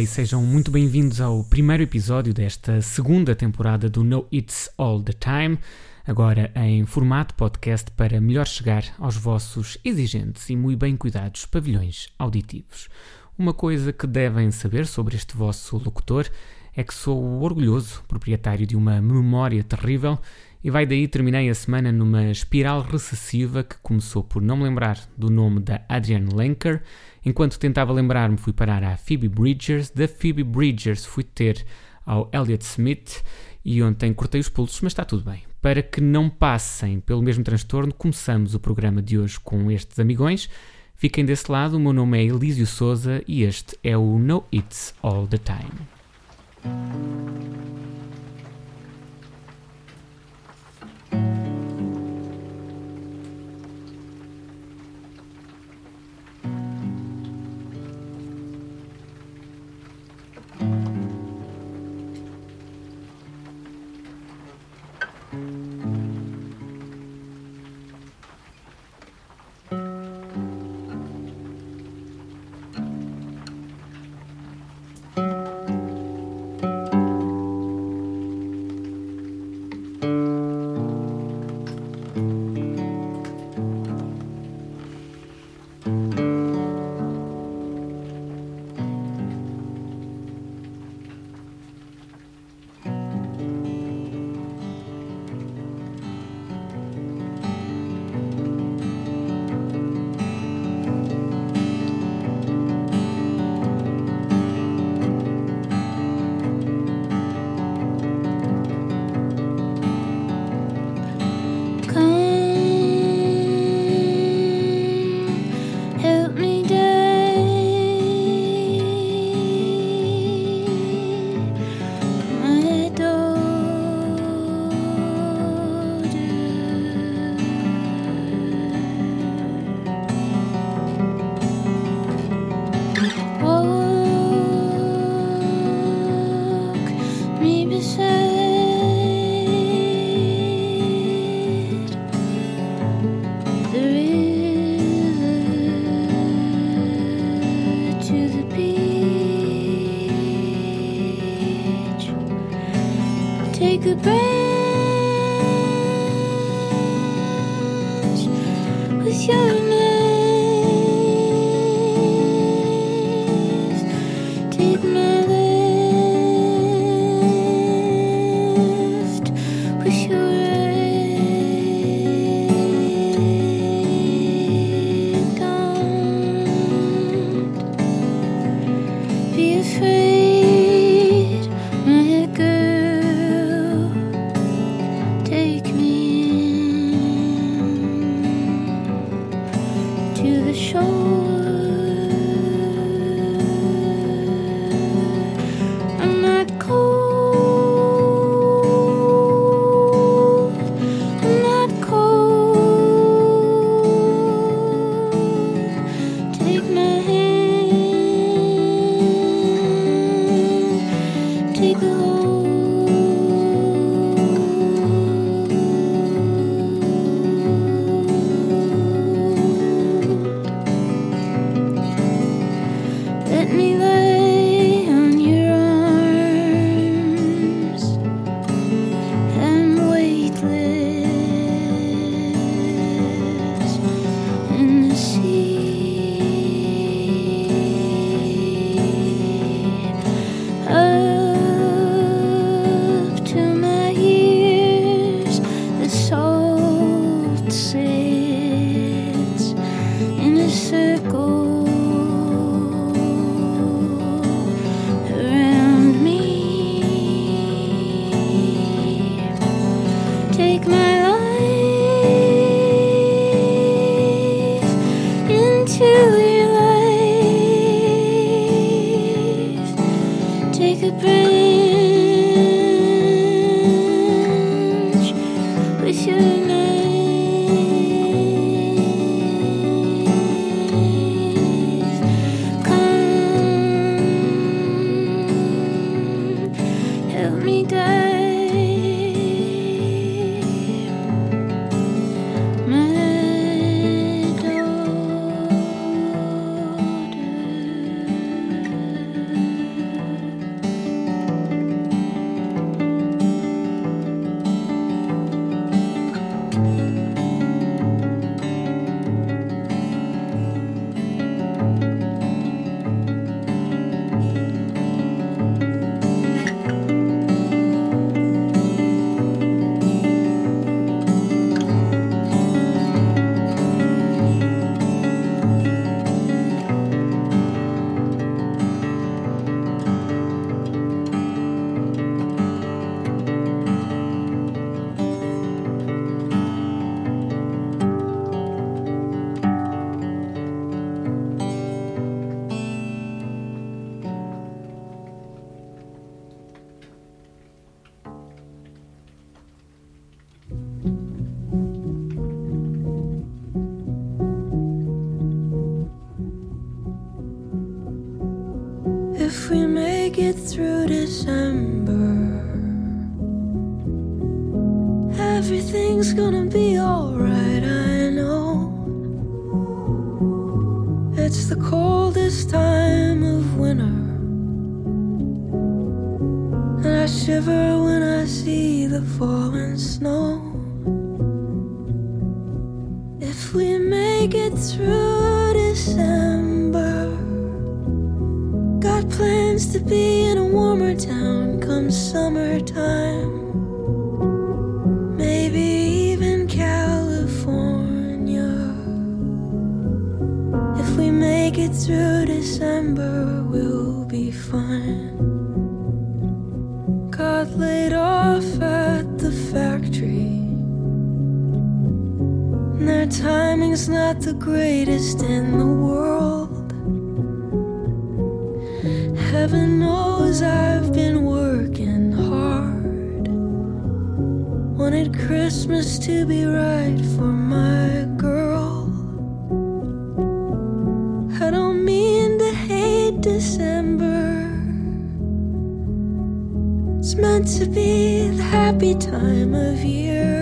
E sejam muito bem-vindos ao primeiro episódio desta segunda temporada do No It's All the Time, agora em formato podcast para melhor chegar aos vossos exigentes e muito bem cuidados pavilhões auditivos. Uma coisa que devem saber sobre este vosso locutor é que sou orgulhoso proprietário de uma memória terrível e vai daí terminei a semana numa espiral recessiva que começou por não me lembrar do nome da Adrienne Lenker. Enquanto tentava lembrar-me, fui parar à Phoebe Bridgers. Da Phoebe Bridgers fui ter ao Elliot Smith e ontem cortei os pulsos, mas está tudo bem. Para que não passem pelo mesmo transtorno, começamos o programa de hoje com estes amigões. Fiquem desse lado, o meu nome é Elísio Souza e este é o No It's All the Time. will be fine. Got laid off at the factory. And their timing's not the greatest in the world. Heaven knows I've been working hard. Wanted Christmas to be right for my meant to be the happy time of year.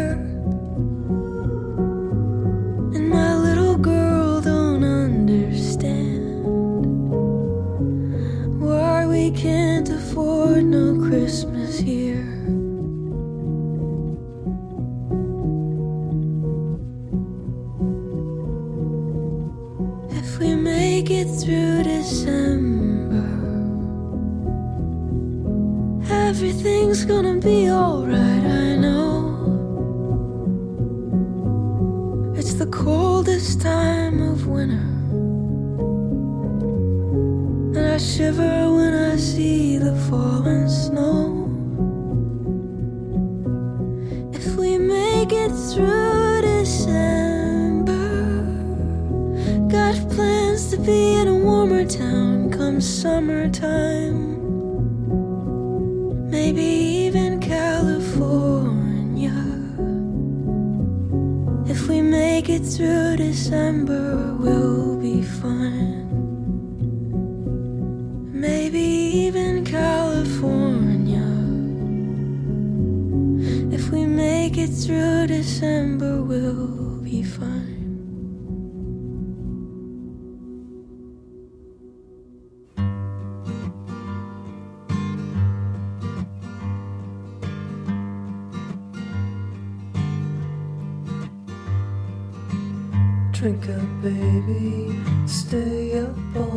in a warmer town come summertime. Maybe even California. If we make it through December, we'll be fine. Maybe even California. If we make it through December, we'll purple.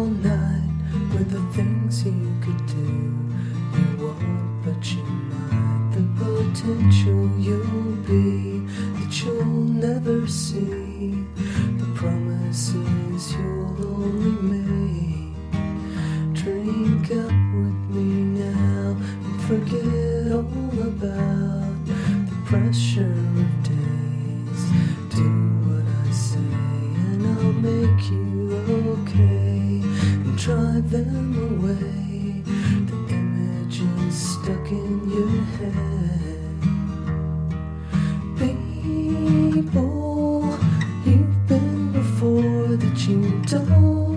that you don't.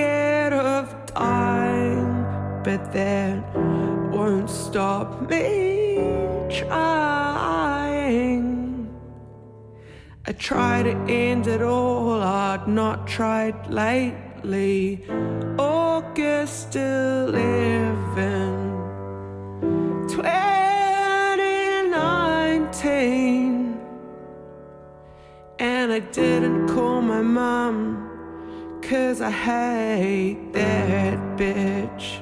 Scared of dying, but that won't stop me trying. I try to end it all, I'd not tried lately. August 11. 2019 And I didn't call my mom Cause I hate that bitch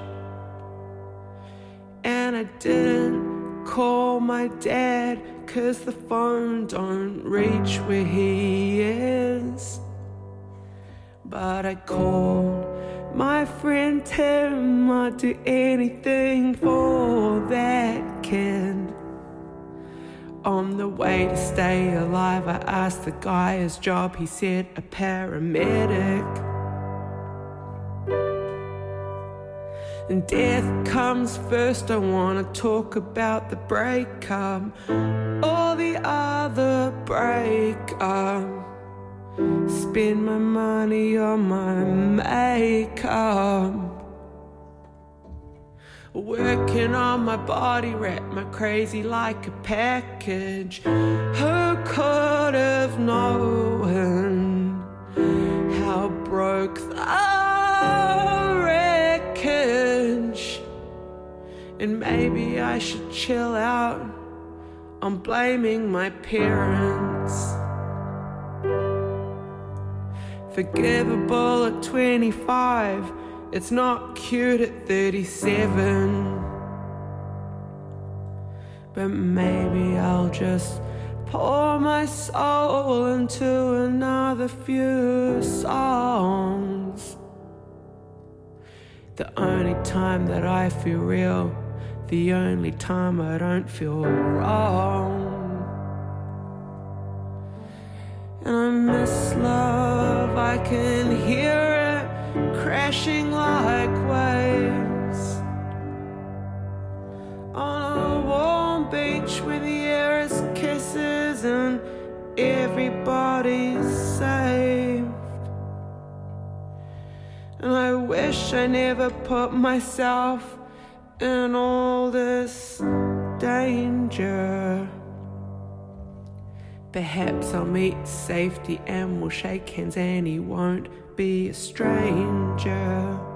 And I didn't call my dad Cause the phone don't reach where he is But I called my friend Tim, I'd do anything for that kid. On the way to stay alive, I asked the guy his job. He said a paramedic. And death comes first. I wanna talk about the breakup or the other breakup. Spend my money on my makeup. Working on my body, wrap my crazy like a package. Who could have known how broke the And maybe I should chill out. I'm blaming my parents forgivable at 25. It's not cute at 37. But maybe I'll just pour my soul into another few songs. The only time that I feel real, the only time I don't feel wrong. And I miss love, I can hear it crashing like waves on a warm beach where the air is kisses and everybody's saved. And I wish I never put myself in all this danger. Perhaps I'll meet safety and we'll shake hands and he won't be a stranger.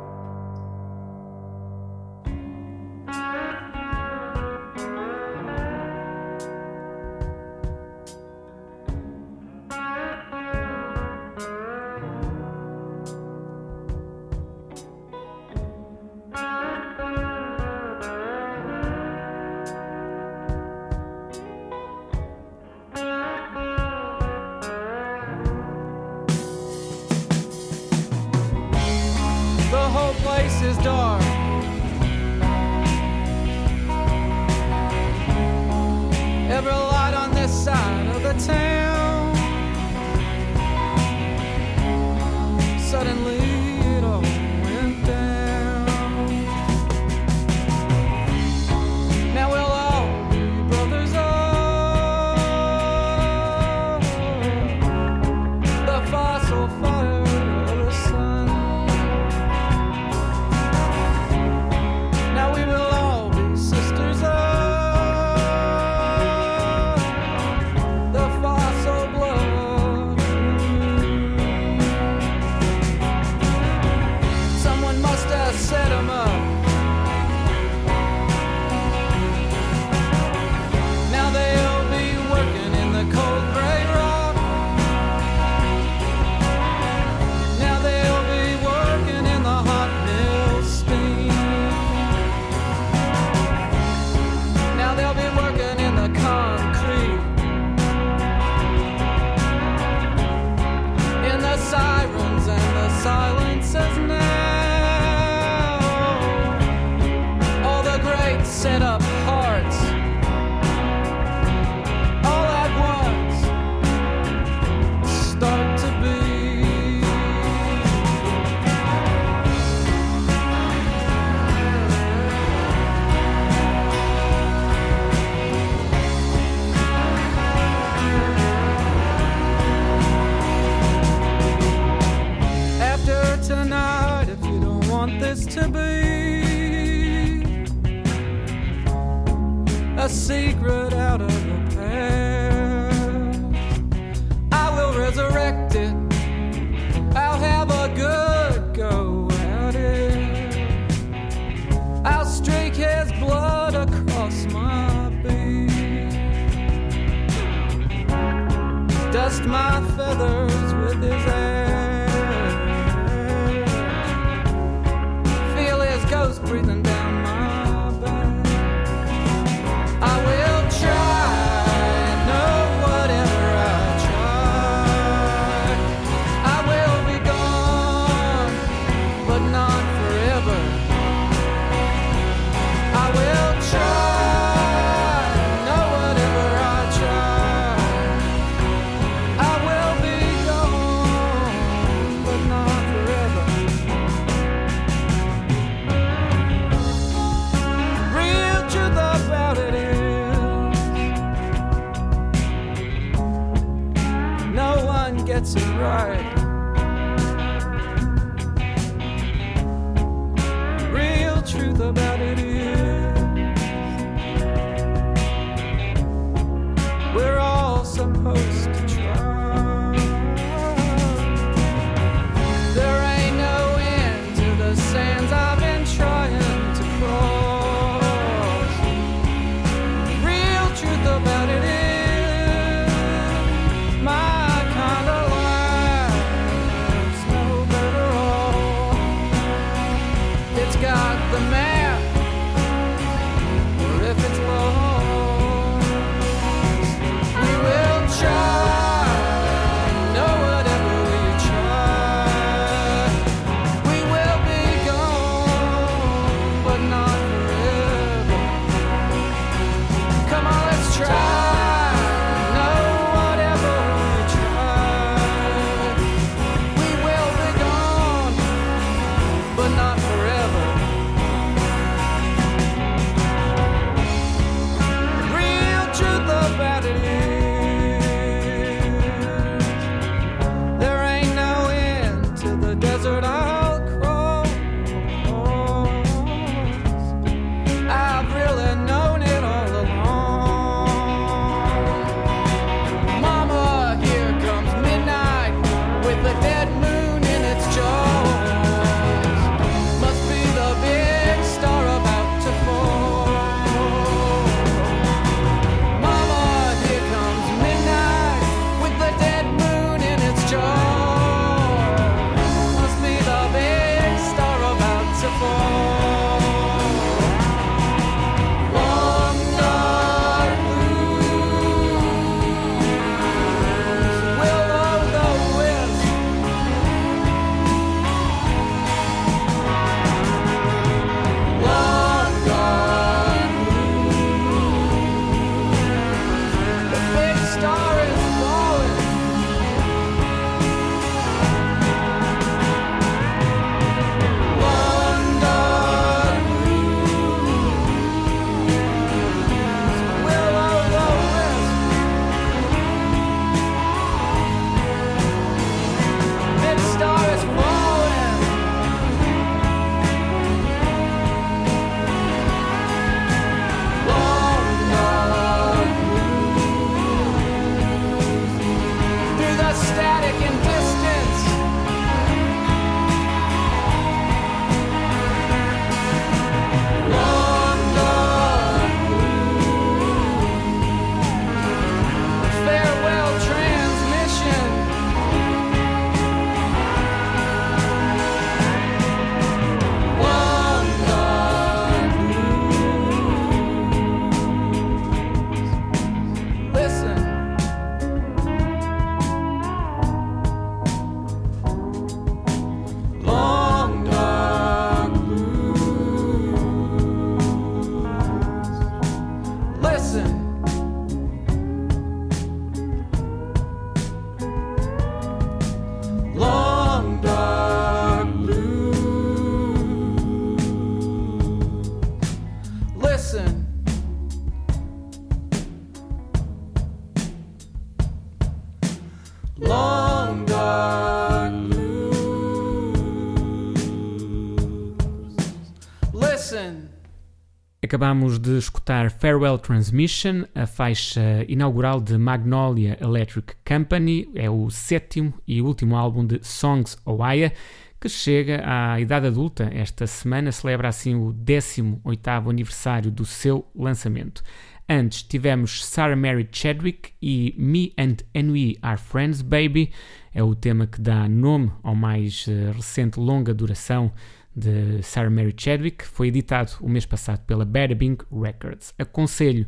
Acabámos de escutar Farewell Transmission, a faixa inaugural de Magnolia Electric Company, é o sétimo e último álbum de Songs Oaya, que chega à idade adulta. Esta semana celebra assim o 18º aniversário do seu lançamento. Antes tivemos Sarah Mary Chadwick e Me and Ennui Are Friends Baby, é o tema que dá nome ao mais uh, recente longa duração de Sarah Mary Chadwick, foi editado o mês passado pela Bada Bing Records. Aconselho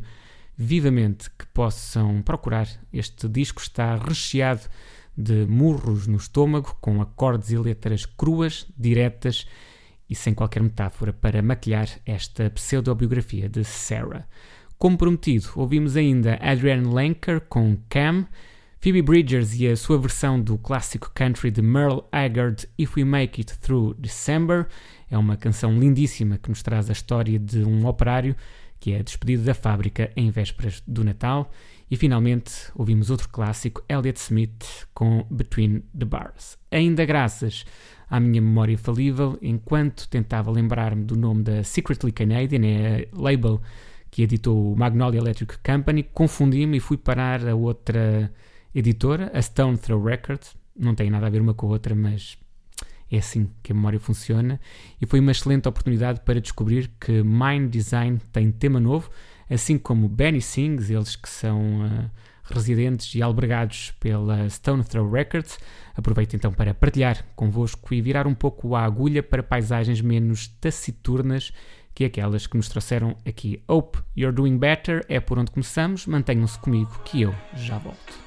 vivamente que possam procurar. Este disco está recheado de murros no estômago, com acordes e letras cruas, diretas e sem qualquer metáfora para maquilhar esta pseudobiografia de Sarah. Como prometido, ouvimos ainda Adrienne Lenker com Cam, Phoebe Bridgers e a sua versão do clássico country de Merle Haggard If We Make It Through December. É uma canção lindíssima que nos traz a história de um operário que é despedido da fábrica em vésperas do Natal. E finalmente ouvimos outro clássico, Elliott Smith, com Between the Bars. Ainda graças à minha memória falível, enquanto tentava lembrar-me do nome da Secretly Canadian, é a label que editou o Magnolia Electric Company, confundi-me e fui parar a outra editora, a Stone Throw Records. Não tem nada a ver uma com a outra, mas é assim que a memória funciona. E foi uma excelente oportunidade para descobrir que Mind Design tem tema novo, assim como Benny Sings, eles que são uh, residentes e albergados pela Stone Throw Records. Aproveito então para partilhar convosco e virar um pouco a agulha para paisagens menos taciturnas que aquelas que nos trouxeram aqui. Hope You're Doing Better é por onde começamos. Mantenham-se comigo que eu já volto.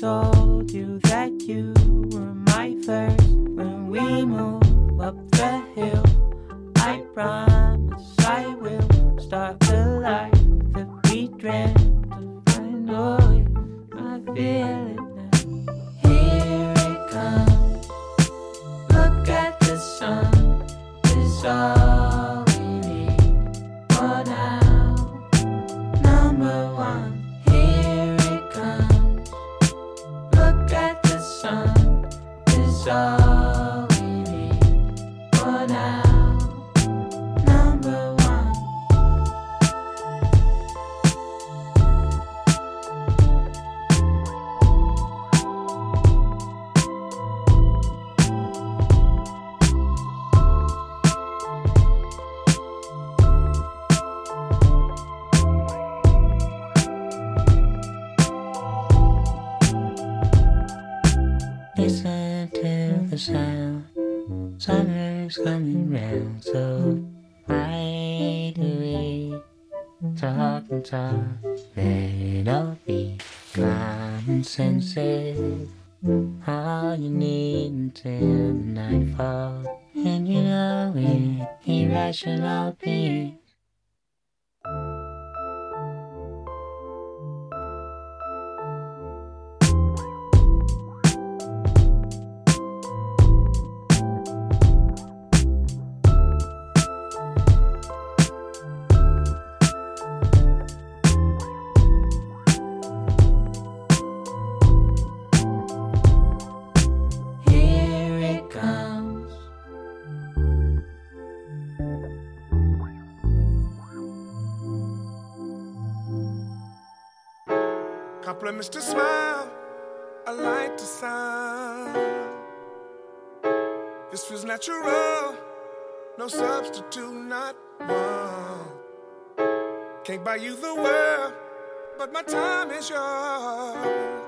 So. Let all be common senses. All you need until nightfall, and you know it, irrational being. plemish to smile, I like to sound. This feels natural, no substitute, not one. Can't buy you the world, but my time is yours.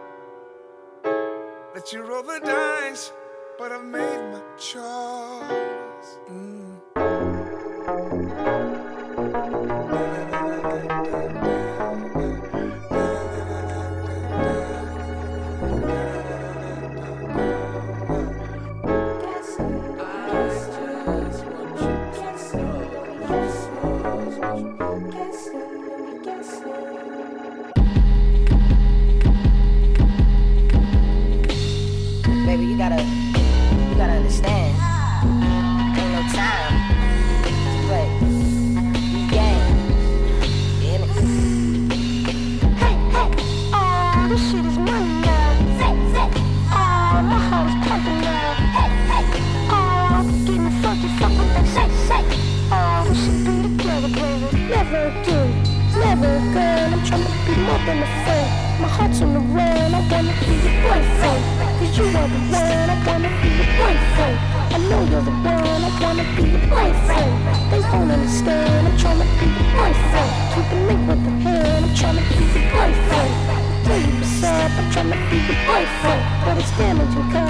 Let you roll the dice, but I've made my choice. Mm. understand. I'm trying to be the boyfriend. Keep the link with the hand. I'm trying to be the boyfriend. I'm trying to be the boyfriend. But it's damaging.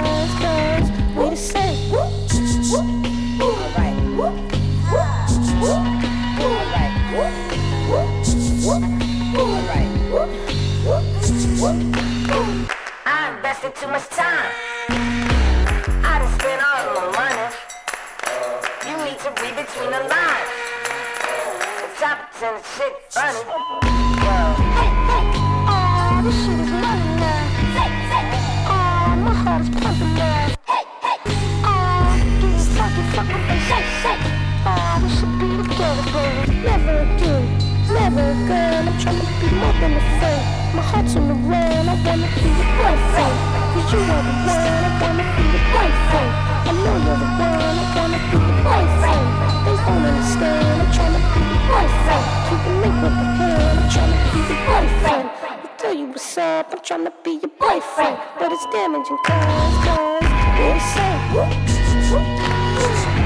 I'm trying to be your boyfriend. But it's damaging cause, cause, up?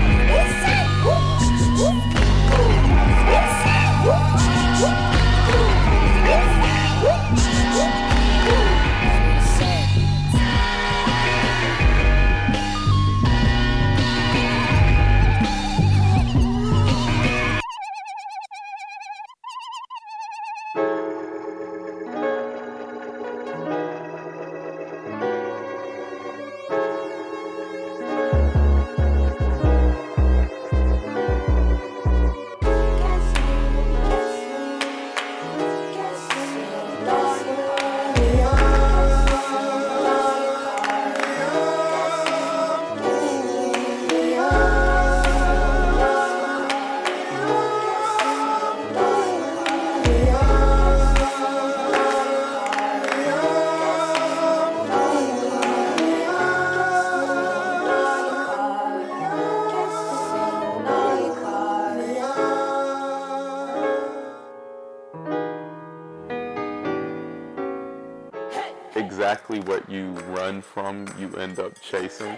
run from, you end up chasing.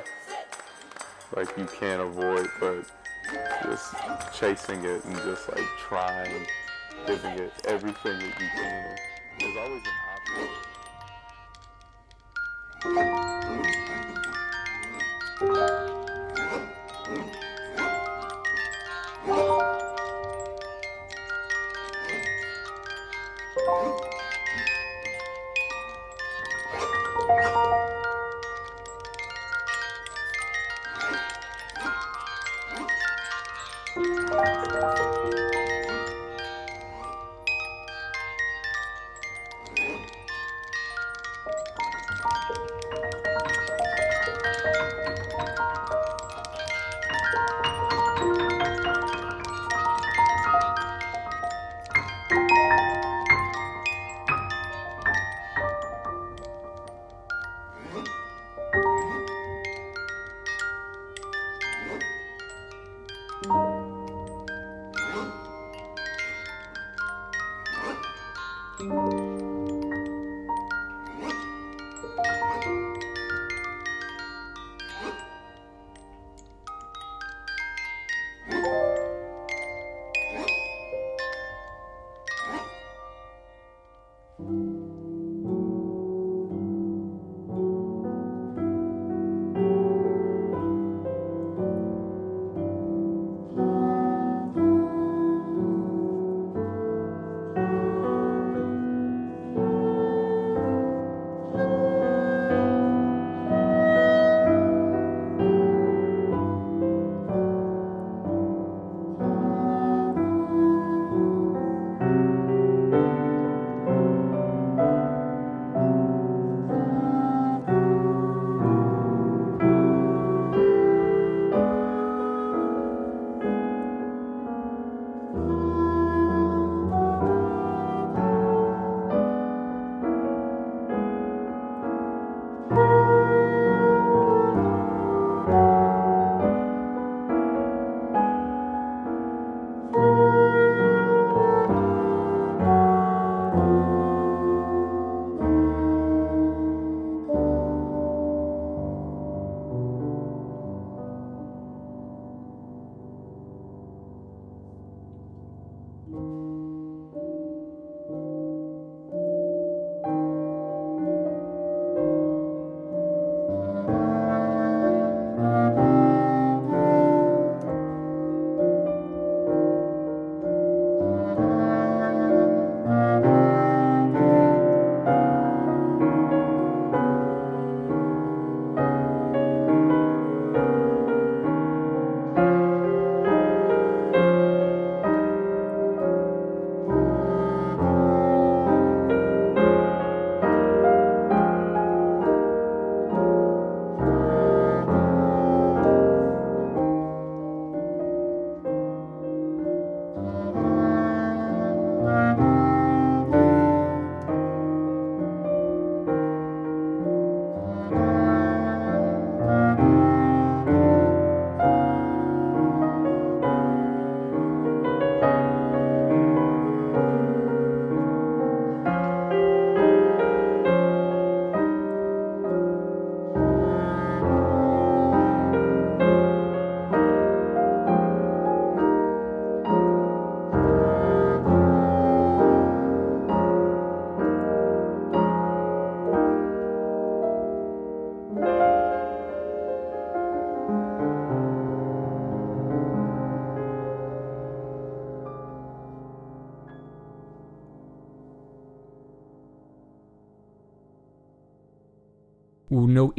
Like you can't avoid, but just chasing it and just like trying, giving it everything that you can. There's always an option.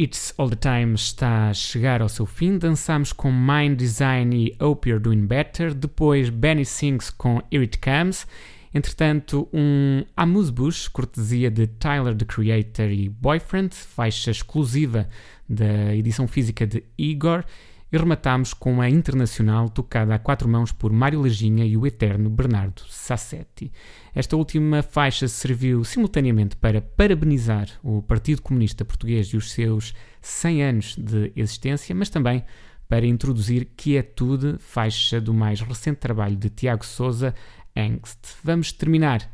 It's All the Time está a chegar ao seu fim. Dançamos com Mind Design e Hope You're Doing Better. Depois Benny Sings com Here It Comes. Entretanto, um Amuse Bush, cortesia de Tyler the Creator e Boyfriend, faixa exclusiva da edição física de Igor. E rematamos com a internacional tocada a quatro mãos por Mário Leginha e o eterno Bernardo Sassetti. Esta última faixa serviu simultaneamente para parabenizar o Partido Comunista Português e os seus 100 anos de existência, mas também para introduzir Quietude, faixa do mais recente trabalho de Tiago Souza, Angst. Vamos terminar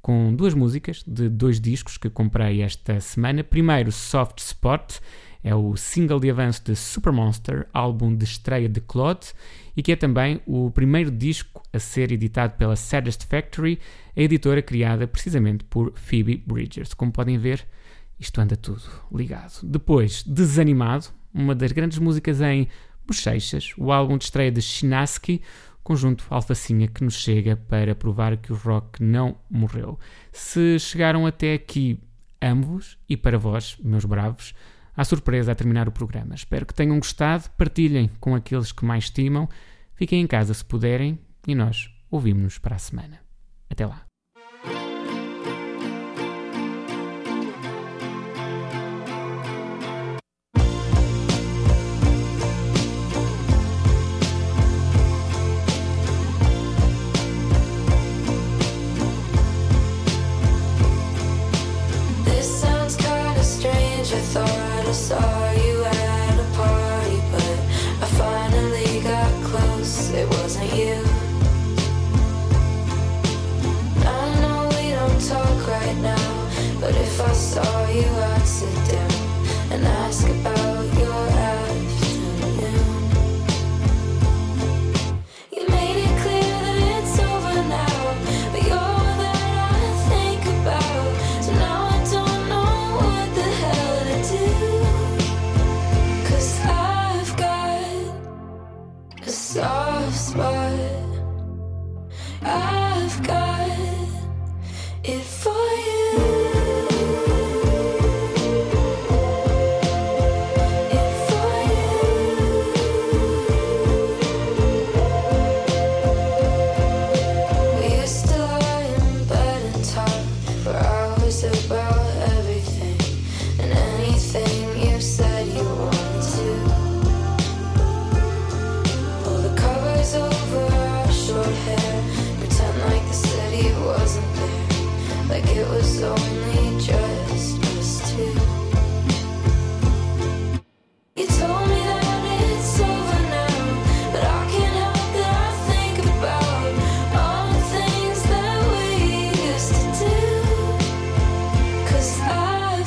com duas músicas de dois discos que comprei esta semana. Primeiro, Soft Spot é o single de avanço de Super Monster, álbum de estreia de Claude, e que é também o primeiro disco a ser editado pela Saddest Factory, a editora criada precisamente por Phoebe Bridgers. Como podem ver, isto anda tudo ligado. Depois, Desanimado, uma das grandes músicas em Bochechas, o álbum de estreia de Chinaski, conjunto alfacinha que nos chega para provar que o rock não morreu. Se chegaram até aqui, amo-vos e para vós, meus bravos, à surpresa a terminar o programa. Espero que tenham gostado, partilhem com aqueles que mais estimam, fiquem em casa se puderem e nós ouvimos-nos para a semana. Até lá. But I finally got close. It wasn't you. I know what I'm talk right now but if I saw you, I'd sit down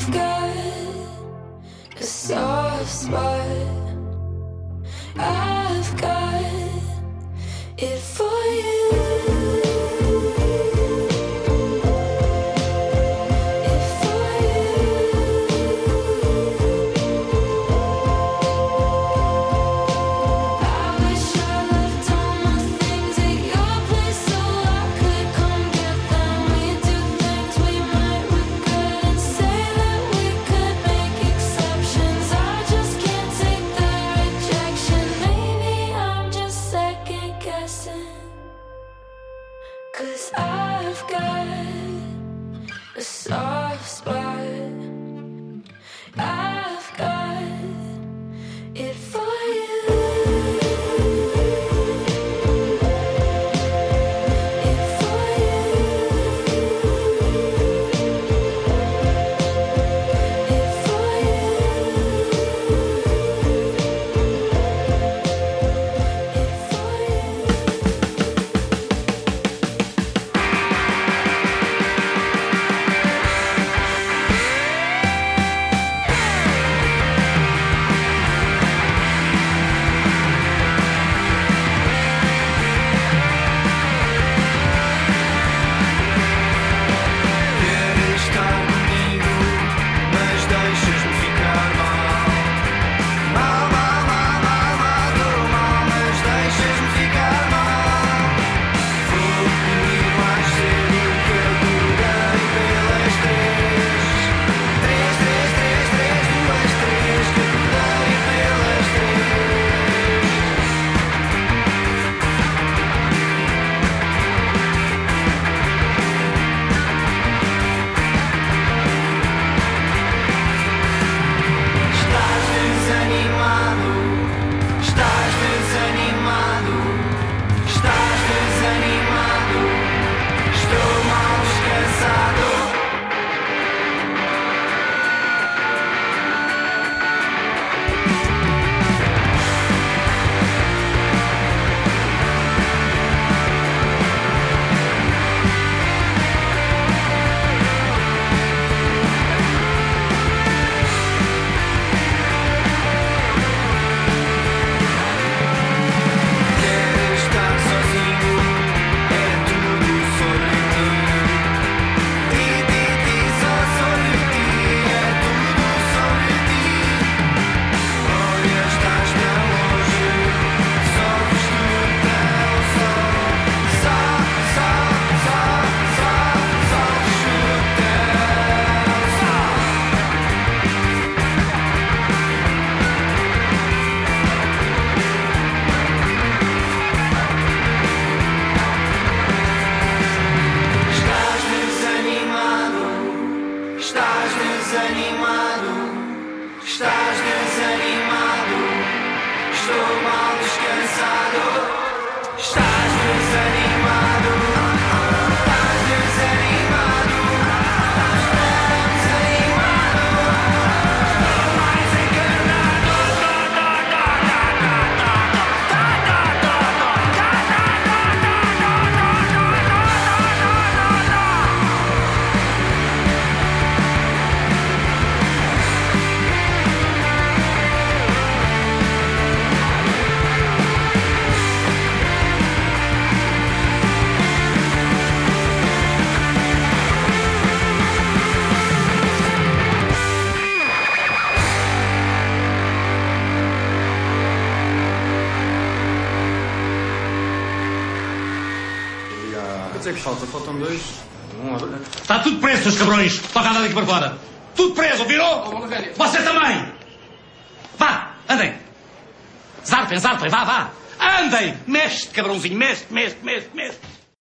I've got a soft spot. I've seus cabrões. Toca a daqui para fora. Tudo preso, virou? Oh. Você também. Vá, andem. Zarpem, zarpem, vá, vá. Andem. Mexe, cabrãozinho, mexe, mexe, mexe, mexe.